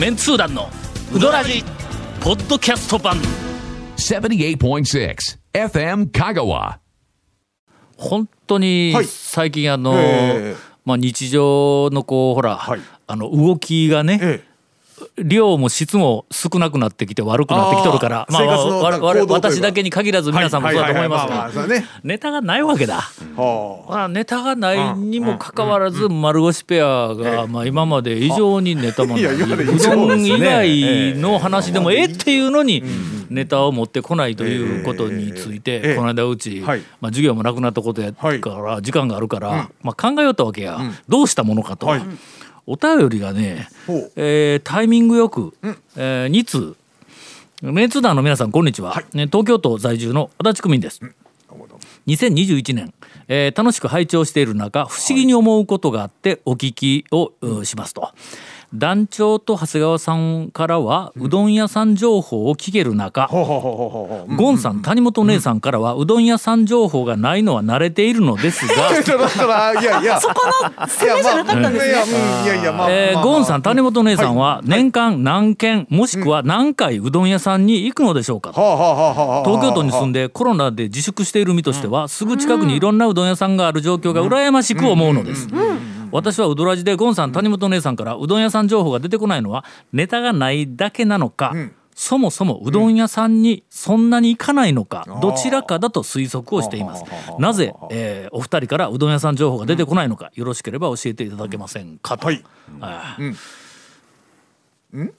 メンツー団のウドラジポッドキャスト版。78.6 FM Kagawa. 本当にはい。最近あの、ええ。まあ、日常のこうほら、はい。あの動きがね、ええ量も質も少なくなってきて悪くなってきとるから。あー生活のわわ行動というか。私だけに限らず皆さんもそうだと思いますが。ネタがないわけだ。はまあ、ネタがないにもかかわらず丸腰ペアがまあ今まで以上にネタもない。うどん以外の話でもええっていうのにネタを持ってこないということについえてえこの間うちはい。まあ授業もなくなったことやから時間があるからまあ考えよったわけや。どうしたものかと。はいお便りがねえータイミングよくえ2通メンツ団の皆さんこんにちは。ね東京都在住の足立区民です。2021年、えー楽しく拝聴している中不思議に思うことがあってお聞きを、うしますと。団長と長谷川さんからはうどん屋さん情報を聞ける中、ほうほうほうほうほうゴンさん谷本姉さんからはうどん屋さん情報がないのは慣れているのですが、そこの攻めじゃなかったんですね。ゴンさん谷本姉さんは年間何軒もしくは何回うどん屋さんに行くのでしょうか。東京都に住んでコロナで自粛している身としてはすぐ近くにいろんなうどん屋さんがある状況が羨ましく思うのです。私はうどらじでゴンさん谷本姉さんからうどん屋さん情報が出てこないのはネタがないだけなのか、そもそもうどん屋さんにそんなに行かないのか、どちらかだと推測をしています。なぜ、えーお二人からうどん屋さん情報が出てこないのか、よろしければ教えていただけませんかと。はい。ああ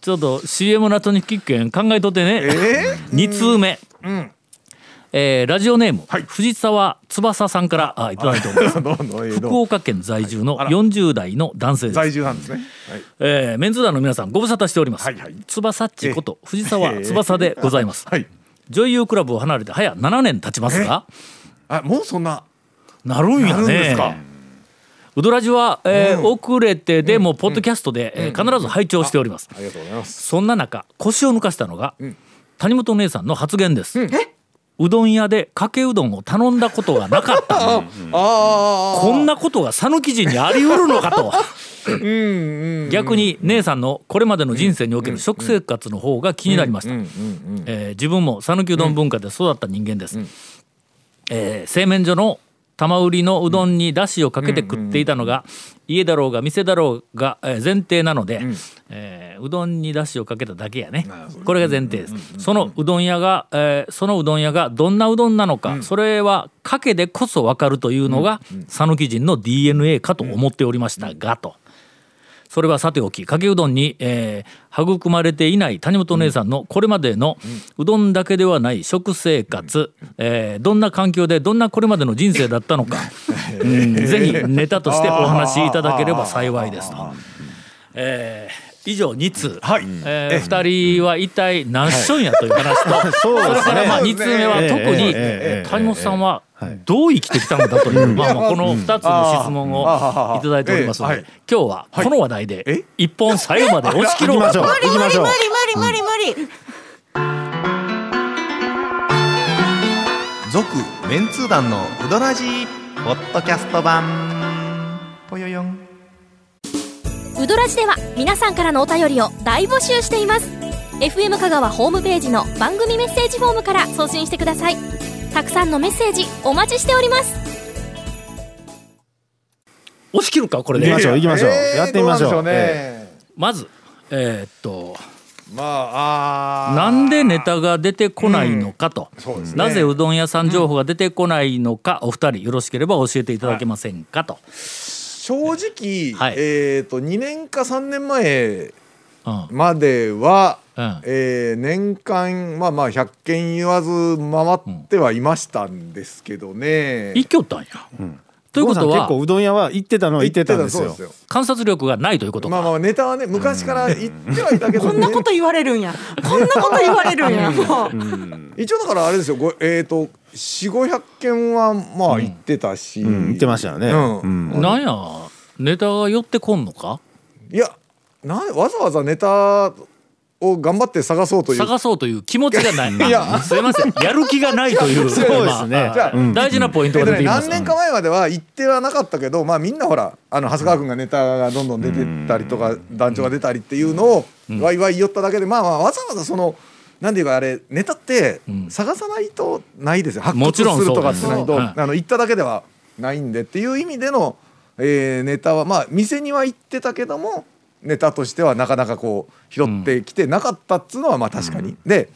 ちょっと CM の後にキッケン考えとってね、え2通目、えーラジオネーム、藤沢翼さんからあいただいております。福も岡県在住の40代の男性です。在住なんですね。はい。えーメンズ団の皆さんご無沙汰しております、はいはい。翼っちこと藤沢翼でございます、はい。女優クラブを離れて早7年経ちますが。あもうそんな。なるんやなるんですねか？うどらじは、えー遅れてでもポッドキャストで、えー必ず拝聴しております、ありがとうございます。そんな中腰を抜かしたのが、谷本姉さんの発言です、うどん屋でかけうどんを頼んだことがなかったのに。あこんなことが讃岐人にあり得るのかと。逆に姉さんのこれまでの人生における食生活の方が気になりました。えー自分も讃岐うどん文化で育った人間です、えー製麺所の玉売りのうどんにだしをかけて食っていたのが家だろうが店だろうがえー前提なので、えーうどんにだしをかけただけやね。これが前提です。そのうどん屋が、えーそのうどん屋がどんなうどんなのか、それはかけでこそ分かるというのが讃岐人の DNA かと思っておりましたがと。それはさておきかけうどんに、えー育まれていない谷本姉さんのこれまでのうどんだけではない食生活、えーどんな環境でどんなこれまでの人生だったのか、うんぜひネタとしてお話しいただければ幸いですと。えー以上2通、はい。え2人は一体何しょんやという話と、それからまあ2通目は特に谷本さんはどう生きてきたのだという、まあ、まあこの2つの質問をいただいておりますので、ええ今日はこの話題でえ一本最後まで押し切ろうかと。行きましょう。無理無理無理無理続メンツー団のウドラジーポッドキャスト版。ぽよよん。ウドラジでは皆さんからのお便りを大募集しています。FM 香川ホームページの番組メッセージフォームから送信してくださいたくさんのメッセージお待ちしております。押し切るか？これで。行きましょう行きましょう。えーやってみましょう。どなんでしょうね。まずえーっとまああー。なんでネタが出てこないのかと、そうですね。なぜうどん屋さん情報が出てこないのか、お二人よろしければ教えていただけませんかと、正直、はい。えっ、と2年か3年前うんまでは、うん。えー年間まあまあ100件言わず回ってはいましたんですけどね、一挙ったんや、ということゴンさん結は構うどん屋は行ってたのは行ってたんですよ。そうですよ。観察力がないということか、まあまあネタはね昔から言ってはいたけど、ね。こんなこと言われるんや。こんなこと言われるんや。もう。一応だからあれですよごえっ、と4500件はまあ言ってたし、うん。行ってましたよね。うん。うん。なんやネタが寄ってこんのか？いやなわざわざネタを頑張って探そうという。探そうという気持ちがない。いや。すいません。やる気がないという そうですね。まあ大事なポイントが出てきます、何年か前までは言ってはなかったけど、まあ、みんなほらあの長谷川君がネタがどんどん出てったりとか団長が出たりっていうのをワイワイ言っただけで、まあまあわざわざその。なんていうかあれネタってん。探さないとないですよ。発もちろん掘す。るとかってないとそうですあの言っただけではないんでっていう意味での、えーネタはまあ店には行ってたけどもネタとしてはなかなかこう拾ってきてなかったっつうのはまあ確かに。で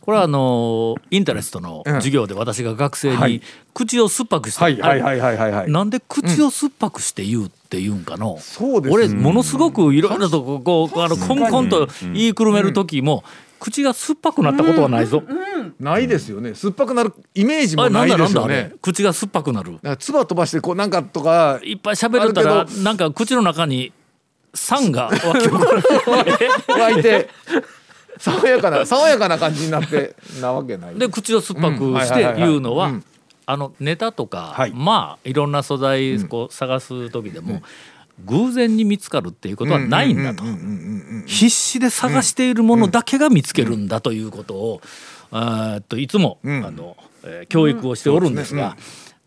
これはあのインタレストの授業で私が学生にはい口を酸っぱくして、はいはいはいはいはいはい。なんで口を酸っぱくして言うって言うんかの、そうです俺ものすごくいろいろとこうこうあのコンコンと言いくるめる時も、口が酸っぱくなったことはないぞ。ないですよね。酸っぱくなるイメージもないですよねなんだあれ。口が酸っぱくなる。唾飛ばしてこうなんかとかいっぱい喋れたらなんか口の中に酸が 湧いて爽やかな爽やかな感じになってなわけない。で口を酸っぱくして言うのはうん。あのネタとか、はい。まあいろんな素材こう探す時でも、偶然に見つかるっていうことはないんだと。うんうんうんうんうん必死で探しているものだけが見つけるんだということを、あーっといつも、うん。あのえー教育をしておるんですが、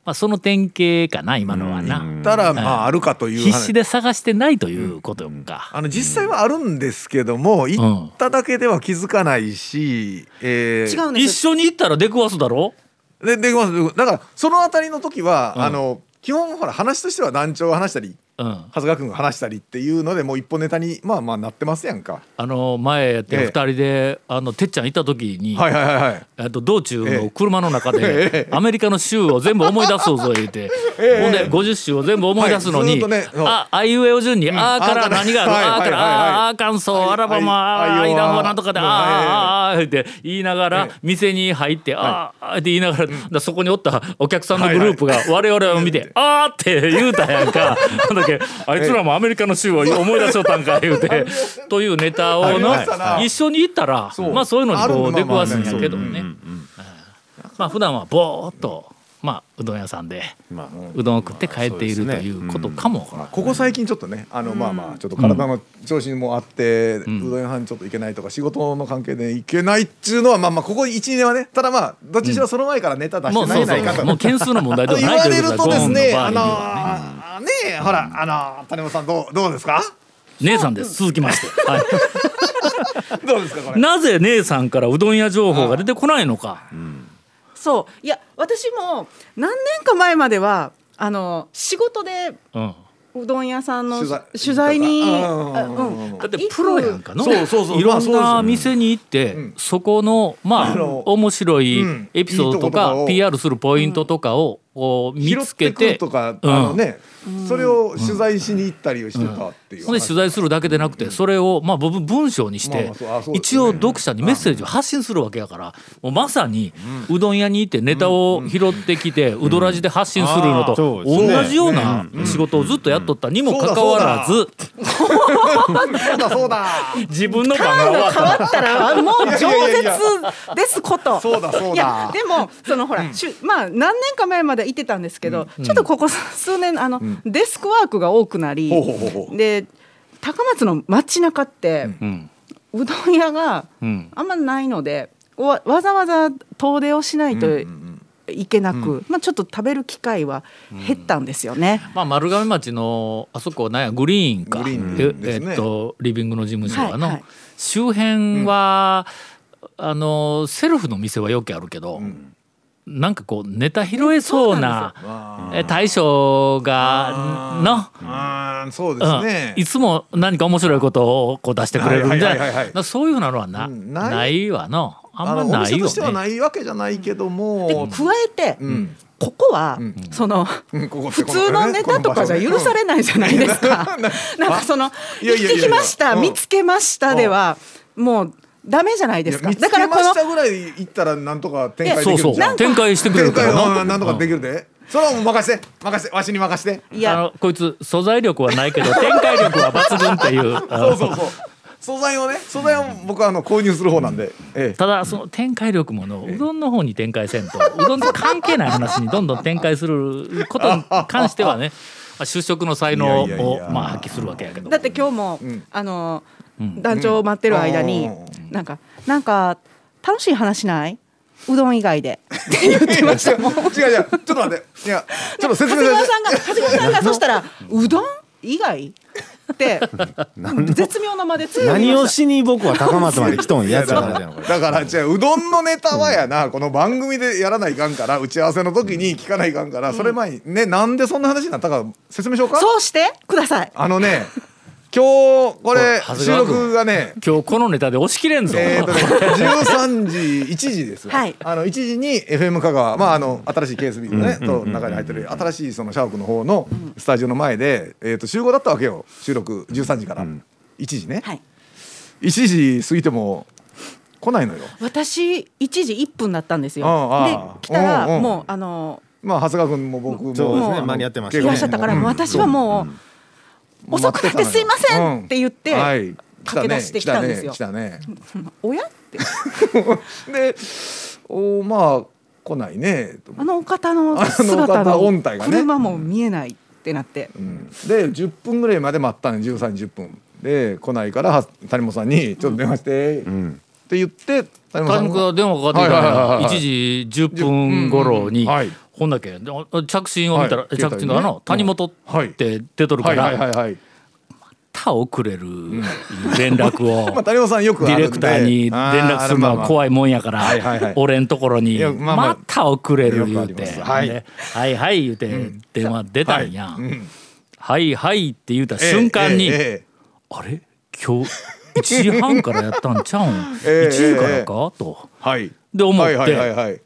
まあ、その典型かな今のはな、たらまああるかという話。必死で探してないということか。あの実際はあるんですけども行っただけでは気づかないし、えー違うん一緒に行ったら出くわすだろ？でできます。だからそのあたりの時は、うん。あの基本ほら話としては団長が話したりうん、長谷川君が話したりっていうのでもう一本ネタにまあまあなってますやんか。あの前やってええ。二人で、あのてっちゃん行った時に、はいはいはいはい。えっと道中ええ。の車の中でええ。アメリカの州を全部思い出そうぞ言うて、ええ。ほんで50州を全部思い出すのに、はいねああいうえお順に、あーからあーから。何がある、はいあーから、はい。あーカンソー、はいアラバマ、アイダホなんとかで、あーはいあーあー言って言いながらええ店に入って、あーって言いながら、だそこにおったお客さんのグループが我々を見て、あーって言うたやんか。けあいつらもアメリカの州を思い出しとったんか言うて、というネタをの一緒に行ったら、まあそういうのにこあるう出くわすんやけどね。まあ普段はぼーっとまあうどん屋さんでまあうどんを食って帰っているということかも。ここ最近ちょっとねあのまあまあちょっと体の調子もあって、うどん屋さんちょっと行けないとか仕事の関係で行けないっちゅうのはまあまあここ12年はねただまあどっちにしろその前からネタ出してないないかとうもう件数の問題では言ないということわれるとですねあの場合にはのーねえほらあのー谷本さんどうどうですか？姉さんです。続きまして、はい、どうですかこれ？なぜ姉さんからうどん屋情報が出てこないのか。そう。いや私も何年か前まではあの仕事でうん。うどん屋さんの取材取材にうんあうんだってプロやんかの。そうそうそう。いろんな店に行って、うん。そこのまああの面白いうん。エピソードとか PR するポイントとかをこう見拾ってくるつけてとか、うんあのね、それを取材しに行ったりしてたっていう話、ほん。で取材するだけでなくてそれをまあ僕文章にして一応読者にメッセージを発信するわけやからもうまさにうどん屋に行ってネタを拾ってきてうどらじで発信するのと同じような仕事をずっとやっとったにもかかわらずそうだ そうだ。自分の番が終わった変わったら もう饒舌ですこと。そうだそうだ。いやでもそのほら、まあ何年か前まで行ってたんですけど、ちょっとここ数年あの、デスクワークが多くなり、で高松の街中って、うん。うどん屋がうん。あんまないのでわわざわざ遠出をしないといけなく、まあちょっと食べる機会は減ったんですよね。まあ丸亀町のあそこなんやグリーンか。ンね。えっとリビングの事務所はの、はいはい。周辺は、あのセルフの店はよくあるけど、なんかこうネタ拾えそうな大将がの？そうですね、うん、いつも何か面白いことをこう出してくれるんじゃなそういうのはな,、うん。なないいわの？あんまないよ店としてはなね。いわけじゃないけどでも、加えて、うん。ここは、ん。そのうん。ここ普通のネタとかじゃ許されないじゃないですか。なんかその 行ってきました、うん。見つけましたではもうダメじゃないですか。だからこのましたぐらい行ったらなんとか展開できそうそ展開してくれる展開からな。んとかできるで、それはもう任せ。て任せ。てわしに任せて。いや。あのこいつ素材力はないけど展開力は抜群っていう。そうそうそう。素材をね素材を僕はあの購入する方なんで、ええ。ただその展開力ものうどんの方に展開せんとうどんと関係ない話にどんどん展開することに関してはね まあ就職の才能をまあ発揮するわけやけど。だって今日も、ん。あの団長を待ってる間に、うん。なんかなんか楽しい話ない？うどん以外で。って言ってましたもん違う違う。ちょっと待って。いやちょっと説長谷川明さんが 長谷川さんがそしたらうどん以外？って 絶妙なまで何をしに僕は高松まで来とんやつだから違ううどんのネタはやなこの番組でやらないかんから打ち合わせの時に聞かないかんからそれ前にねなんでそんな話になったか説明しようか？そうしてください。あのね今日これ収録がね。今日このネタで押し切れんぞ、えーとね、13時1時ですよ、はい。あの1時に FM 香川、まあ、あの新しい KSB のね、と中に入ってる新しいそのシャークの方のスタジオの前で、えー、と集合だったわけよ。収録13時から、1時ね、はい。1時過ぎても来ないのよ。私1時1分だったんですよ。ああで来たらうんうんもうあのまあ長谷川君も僕もそうですね間に合ってましたいらっしゃったから私はもう遅くなってすいませんって言ってうん。はい。駆け出してきたんですよ。来たね。来たね。おやって？でおまあ来ないね。とあのお方のあのお姿方音の体がね。車も見えないってなって。で10分ぐらいまで待ったの13時10分。で来ないからは谷本さんに「ちょっと電話して」って言って谷谷本が電話かかってきたはいはいはいはいのが1時10分頃に、ほんだけで着信を見たら、はい着信があの、谷本って出とるから、はいはいはいはい。た遅れる連絡を、ディレクターに連絡するのは怖いもんやから、俺んところにまた遅れる言うて、はい。ではいはい言うて電話出たんや、はい。うん。はいはいって言うた瞬間に、あれ？今日1時半からやったんちゃうん、ええ1時からか、と。はい。で思って、はいはいはいはい。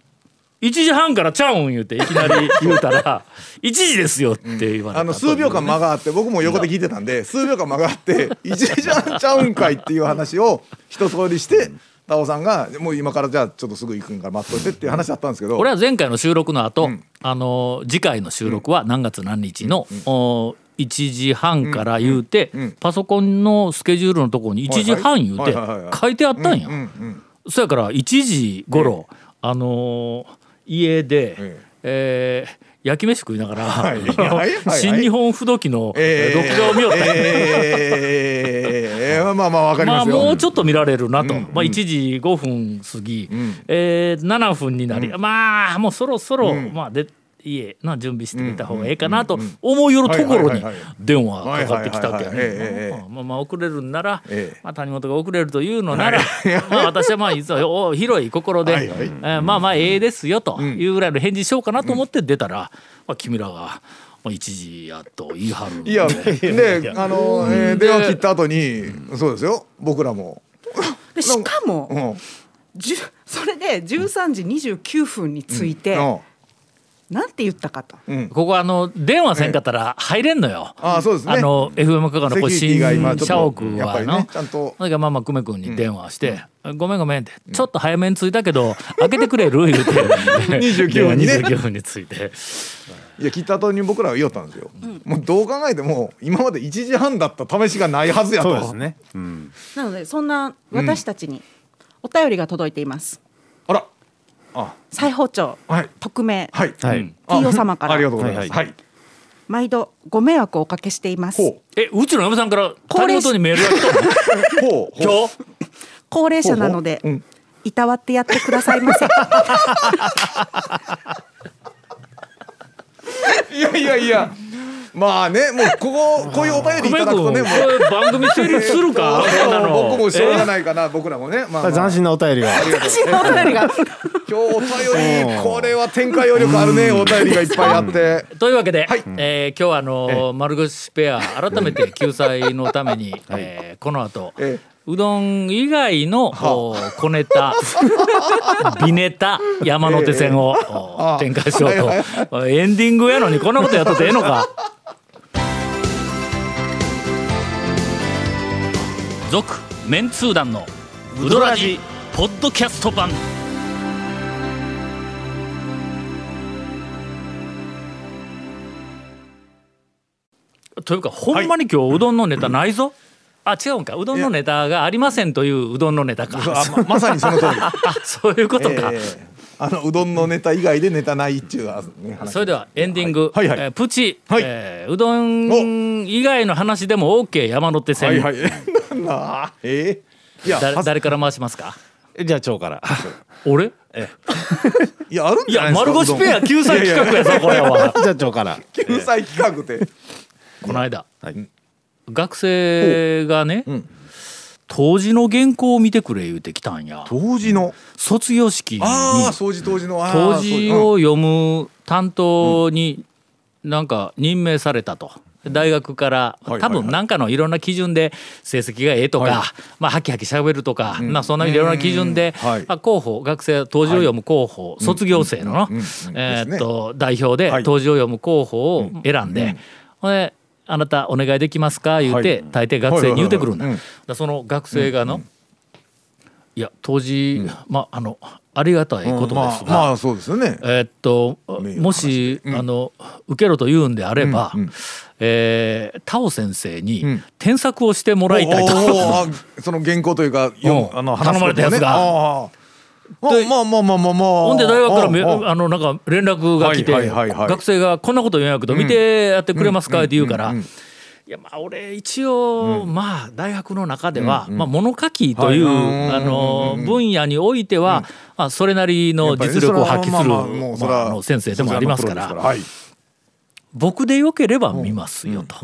1時半からちゃうん言うていきなり 言うたら1時ですよって言われた、あの数秒間間があって僕も横で聞いてたんで数秒間間があって 1時半ちゃうんかいっていう話を一通りしてタオさんがもう今からじゃあちょっとすぐ行くんから待っといてっていう話だったんですけど。これは前回の収録の後、あの次回の収録は何月何日の、お1時半から言うて、うんパソコンのスケジュールのところに1時半言うて書いてあったんや、うんうんそやから1時頃、あのー家で、ええ。ー焼き飯食いながら、はい あのはいはい新日本不動機の、え録画を見よったんや。えーまあまあわかりまあますよもうちょっと見られるなと、うん。まあ、1時5分過ぎ、ん。えー7分になり、まあもうそろそろ、うん。まあで家の準備してみた方がええかなと思いよるところに電話かかってきたわけや。まあまあ遅れるんなら、ええ。まあ、谷本が遅れるというのなら、まあ私はまあ実はお広い心で、えーまあまあええですよというぐらいの返事しようかなと思って出たら、まあ、君らがまあ1時やと言い張るんで。いやで あの、えー電話切った後にそうですよ。僕らも、でしかもうん。それで13時29分について、うんなんて言ったかと。うん。ここあの電話せんかったら入れんのよ。あそうですね。あの FM 香川のこう新社屋やっぱりはの、ねちゃんと。それからまあまあ久米君に電話して「ごめんごめん」って「ちょっと早めに着いたけど開けてくれる?」言うて。29分にね。29分に着いて。いや切った後に僕らは言おったんですよ、もうどう考えても今まで1時半だった試しがないはずやと。そうですね。うん。なのでそんな私たちにお便りが届いています。裁縫長、はい。匿名、はい。はい。あ T 様から。ありがとうございます。はいはい、毎度ご迷惑をおかけしています。ほえうちの嫁さんから高齢者。にメールが来た今日高齢者なので、ほうほう。うん。いたわってやってくださいませ。いやいやいやまあねもうこここういうお便りいただくとねもう。番組成立するか？僕もしょうがないかな僕らもね。まあ、まあ、斬新なお便りが。私のお便りが今日お便りこれは展開余力あるね。お便りがいっぱいあって。というわけで、はい。えー今日はあの丸腰ペア改めて 救済のために、えーこの後、えうどん以外のお小ネタ 微ネタ山手線を展開しようと、はい。エンディングやのにこんなことやっとってええのか続メンツー団のウドラジポッドキャスト版。というかほんまに今日うどんのネタないぞ、あ違うんか。うどんのネタがありませんといううどんのネタか。あままさにその通り。あそういうことか、ええあのうどんのネタ以外でネタないっちゅう話。それではエンディング、はい。はいえープチ、はい。えーうどん以外の話でも OK 山手線、はいはい。なんだえー。いや誰から回しますか？えじゃあ蝶から。俺？いやあるんいやじゃないですか丸腰ペア救済企画やぞこれは。じゃあ蝶から。救済企画って。この間、はい。学生がね、ん当時の原稿を見てくれ言うてきたんや。当時の？卒業式に。ああ掃除当時の。当時を読む担当になんか任命されたと。大学からはいはい多分なんかのいろんな基準で成績がええとか、はい。まあハキハキしゃべるとか、まあそんないろんな基準で、うん。はい。まあ候補学生当時を読む候補、卒業生のの、うん。うん。えーっと代表ではい当時を読む候補を選ん。で、ほん。であなたお願いできますか？言うて、はい大抵学生に言うてくるんだ。だその学生がの、いや当時、まああのありがたいことですが、まあ、まあそうですよね。えーっともし、あの受けろと言うんであれば、うんうん。えータオ先生にん。添削をしてもらいたいと、その原稿というかあの頼まれたやつがまあまあまあまあまあまあほんで大学からめあのなんか連絡が来て、学生がこんなこと言うんやけど見てやってくれますかって言うから。いやまあ俺一応、まあ大学の中では、まあ、物書きという、はい。あの分野においては、まあ、それなりの実力を発揮するまあの先生でもありますから僕でよければ見ますよと、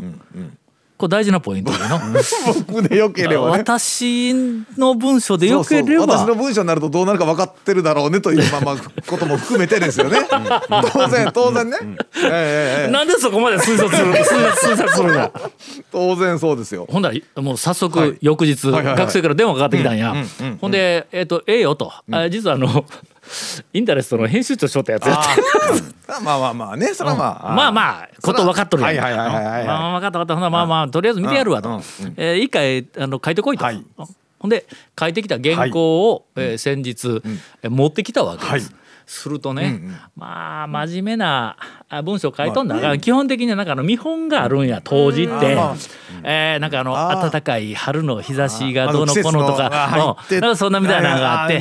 これ大事なポイントでの。は い僕でよければね。私の文章でよければ。私の文章になるとどうなるか分かってるだろうねというまあまあことも含めてですよね。当然当然ね。ええええええ。なんでそこまで推察する推察するの 当然そうですよ。ほんだらもう早はい。速翌日、はい学生から電話かかってきたんや、ほんで「えっ、とええよと」あ実はあのインタレストの編集長しとったやつやって。まあまあまあね。それはまあ。まあまあこと分かっとるやん。はいはいはいはいはいまあまあ分かった分かった。まあまあとりあえず見てやるわと、うえー一回あの書いてこいと、はい。ほんで書いてきた原稿を、えー先日、えー持ってきたわけです。はい。するとね、まあ真面目なあ文章書いとんだが、基本的にはなんかあの見本があるんや当時って、まあ。えーなんかあの暖かい春の日差しがどうのこうのとか。あのなんかそんなみたいなのがあって、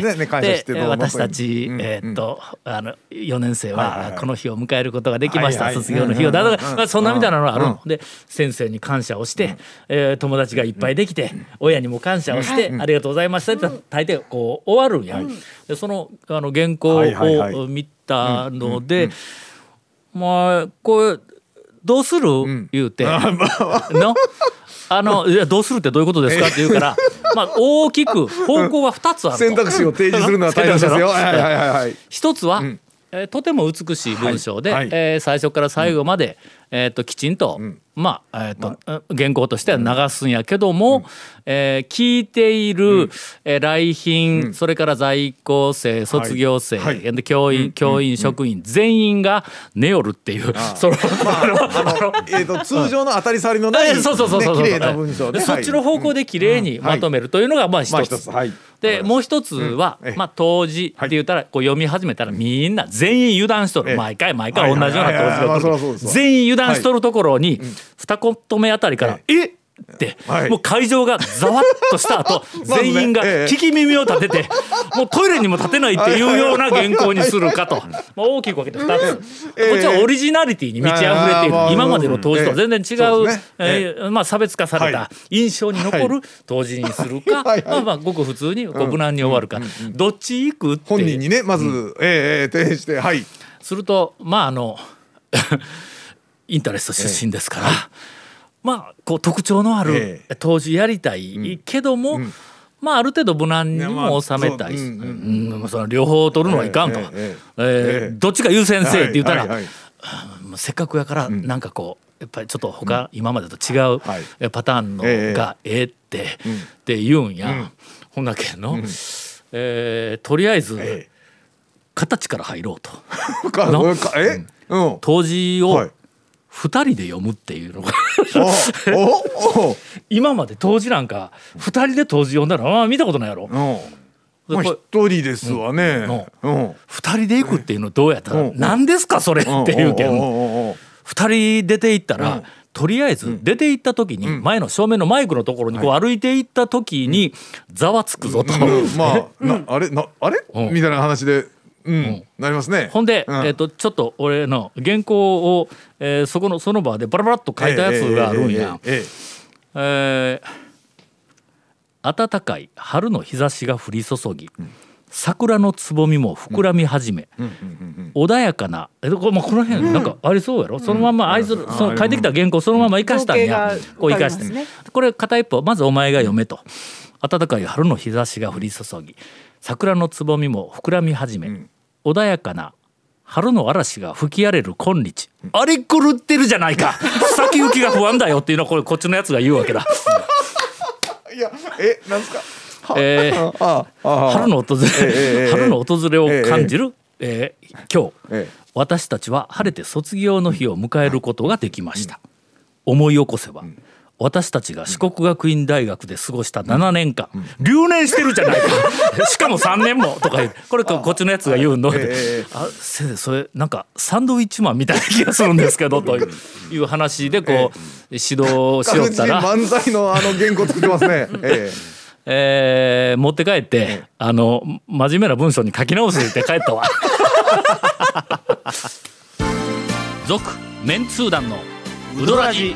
で私たち、うんえーっとあの4年生はこの日を迎えることができました、卒業の日を。だとか、そんなみたいなのがあるの、うん。で先生に感謝をして、えー友達がいっぱいできて、親にも感謝をして、ありがとうございましたって大抵こう終わるんや、でそのあの原稿を見たので、まあこれどうする、言うて、の あのいやどうするってどういうことですか？って言うから、まあ大きく方向は2つあると。選択肢を提示するのは大変ですよ。一つは、えーとても美しい文章で、はい。はい。えー最初から最後まで、えー、ときちんと、まあ、えーと原稿としては流すんやけども、えー聞いている、えー来賓、それから在校生卒業生、はい。で教員、教員職員全員が寝よるっていう、そのあのあの えーと通常の当たり障りのないえーそうそうそうそうそう。ね綺麗な文章でねそっちの方向で綺麗にまとめるというのがまあ一まあつ。一つ。はいでもう一つは、まあ、当時って言ったら、こう読み始めたらみんな全員油断しとる、ええ。毎回毎回同じような当時ですわ全員油断しとるところに、二言目あたりから「えっ!」って、はい。もう会場がざわっとした後 全員がええ。聞き耳を立てて、もうトイレにも立てないっていうような原稿にするかと、まあ、大きく分けて2つ、ええ。こっちはオリジナリティに満ち溢れている、今までの当時とは全然違う、えーまあ、差別化されたは印象に残る当時にするか、まあまあごく普通に無難に終わるか、どっち行くって本人にねまずええええ提示してはい。するとまああのインタレスト出身ですから、まあこう特徴のあるえ当時やりたいけども、まあある程度無難にも収めたい、まあそううんその両方取るのはいかんと、ええどっちが優先せえって言ったら、せっかくやからなんかこうやっぱりちょっと他、今までと違うパターンのええがええって、って言うんや、ほんだけの、えーとりあえず、ええ。形から入ろうと。当時をはい2人で読むっていうのが。今まで当時なんか2人で当時読んだらああ見たことないやろ。うん。まあ人ですわね。うん2人で行くっていうのどうやったらうん。何ですかそれっていうけん。おうおうおうおう2人出て行ったらとりあえず出て行った時に前の正面のマイクのところにこう歩いて行った時にざわつくぞと。うん。まあ なあれ？なあれ？うん。みたいな話でうん。なりますね。ほんで、うん。えっとちょっと俺の原稿を、えーそこのその場でバラバラっと書いたやつがあるんや。ええ暖かい春の日差しが降り注ぎ、桜のつぼみも膨らみ始め、穏やかなえこれまあこの辺なんかありそうやろ、そのままあいつその書いてきた原稿そのまま生かしたんや、こう生かして、これ片一方まずお前が読めと。暖かい春の日差しが降り注ぎ桜のつぼみも膨らみ始め、穏やかな春の嵐が吹き荒れる今日、あれ狂ってるじゃないか。先行きが不安だよっていうのはこれこっちのやつが言うわけだ。いやえなんですか？えー春の訪れ、ええええ春の訪れを感じる、えー今日、ええ私たちは晴れて卒業の日を迎えることができました、思い起こせば、私たちが四国学院大学で過ごした7年間、留年してるじゃないか。しかも3年もとか言う。これここっちのやつが言うんの、ええ。あ先生それなんかサンドウィッチマンみたいな気がするんですけど という話でこう、指導しよったら。漫才のあの原稿作ってますね。ええ。ー持って帰って、あの真面目な文章に書き直すって帰ったわ。続メンツー団のウドラジ